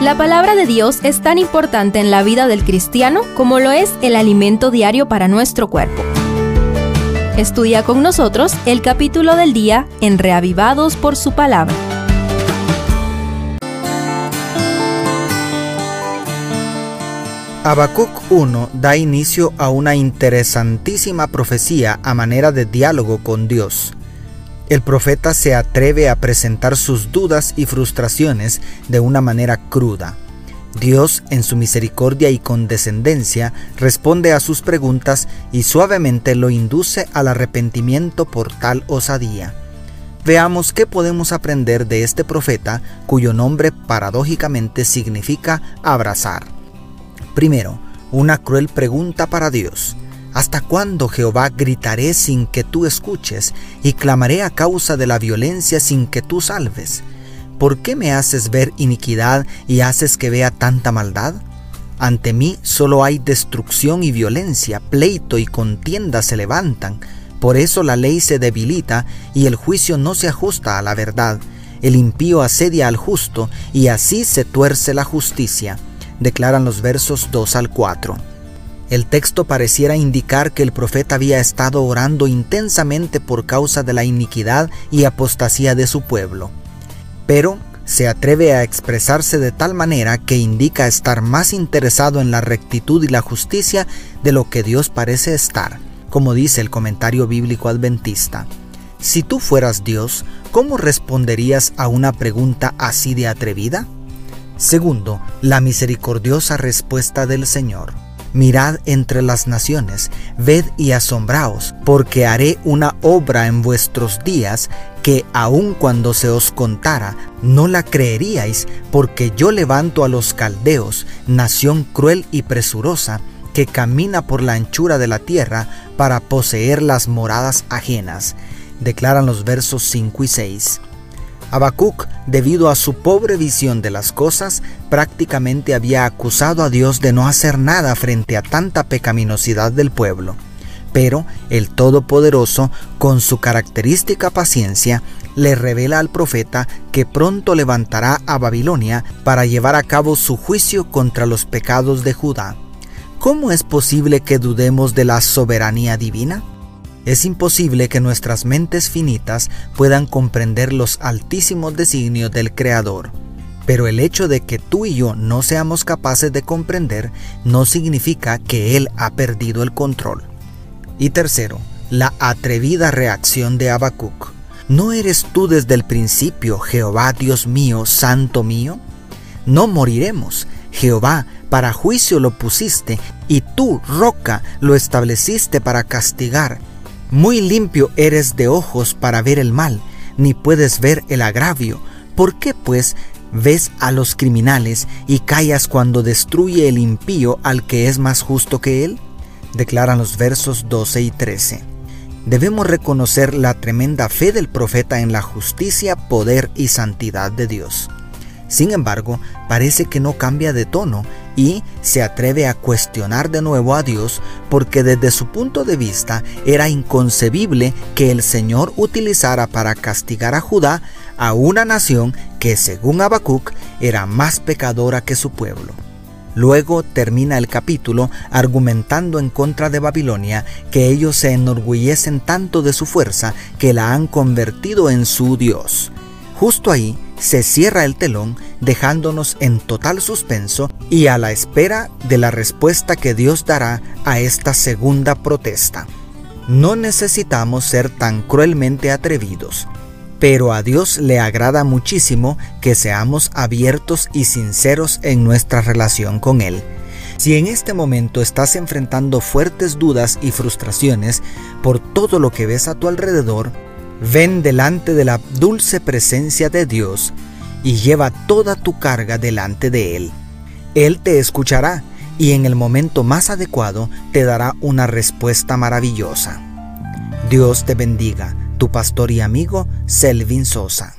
La palabra de Dios es tan importante en la vida del cristiano como lo es el alimento diario para nuestro cuerpo. Estudia con nosotros el capítulo del día en Reavivados por su palabra. Habacuc 1 da inicio a una interesantísima profecía a manera de diálogo con Dios. El profeta se atreve a presentar sus dudas y frustraciones de una manera cruda. Dios, en su misericordia y condescendencia, responde a sus preguntas y suavemente lo induce al arrepentimiento por tal osadía. Veamos qué podemos aprender de este profeta cuyo nombre paradójicamente significa abrazar. Primero, una cruel pregunta para Dios. ¿Hasta cuándo, Jehová, gritaré sin que tú escuches y clamaré a causa de la violencia sin que tú salves? ¿Por qué me haces ver iniquidad y haces que vea tanta maldad? Ante mí solo hay destrucción y violencia, pleito y contienda se levantan. Por eso la ley se debilita y el juicio no se ajusta a la verdad. El impío asedia al justo y así se tuerce la justicia declaran los versos 2 al 4. El texto pareciera indicar que el profeta había estado orando intensamente por causa de la iniquidad y apostasía de su pueblo. Pero se atreve a expresarse de tal manera que indica estar más interesado en la rectitud y la justicia de lo que Dios parece estar, como dice el comentario bíblico adventista. Si tú fueras Dios, ¿cómo responderías a una pregunta así de atrevida? Segundo, la misericordiosa respuesta del Señor. Mirad entre las naciones, ved y asombraos, porque haré una obra en vuestros días que aun cuando se os contara, no la creeríais, porque yo levanto a los caldeos, nación cruel y presurosa, que camina por la anchura de la tierra para poseer las moradas ajenas. Declaran los versos 5 y 6. Habacuc, debido a su pobre visión de las cosas, prácticamente había acusado a Dios de no hacer nada frente a tanta pecaminosidad del pueblo. Pero el Todopoderoso, con su característica paciencia, le revela al profeta que pronto levantará a Babilonia para llevar a cabo su juicio contra los pecados de Judá. ¿Cómo es posible que dudemos de la soberanía divina? Es imposible que nuestras mentes finitas puedan comprender los altísimos designios del Creador. Pero el hecho de que tú y yo no seamos capaces de comprender no significa que Él ha perdido el control. Y tercero, la atrevida reacción de Habacuc. ¿No eres tú desde el principio, Jehová Dios mío, santo mío? No moriremos. Jehová, para juicio lo pusiste, y tú, roca, lo estableciste para castigar. Muy limpio eres de ojos para ver el mal, ni puedes ver el agravio. ¿Por qué, pues, ves a los criminales y callas cuando destruye el impío al que es más justo que él? Declaran los versos 12 y 13. Debemos reconocer la tremenda fe del profeta en la justicia, poder y santidad de Dios. Sin embargo, parece que no cambia de tono y se atreve a cuestionar de nuevo a Dios porque desde su punto de vista era inconcebible que el Señor utilizara para castigar a Judá a una nación que según Habacuc era más pecadora que su pueblo. Luego termina el capítulo argumentando en contra de Babilonia que ellos se enorgullecen tanto de su fuerza que la han convertido en su Dios. Justo ahí se cierra el telón dejándonos en total suspenso y a la espera de la respuesta que Dios dará a esta segunda protesta. No necesitamos ser tan cruelmente atrevidos, pero a Dios le agrada muchísimo que seamos abiertos y sinceros en nuestra relación con Él. Si en este momento estás enfrentando fuertes dudas y frustraciones por todo lo que ves a tu alrededor, Ven delante de la dulce presencia de Dios y lleva toda tu carga delante de Él. Él te escuchará y en el momento más adecuado te dará una respuesta maravillosa. Dios te bendiga, tu pastor y amigo Selvin Sosa.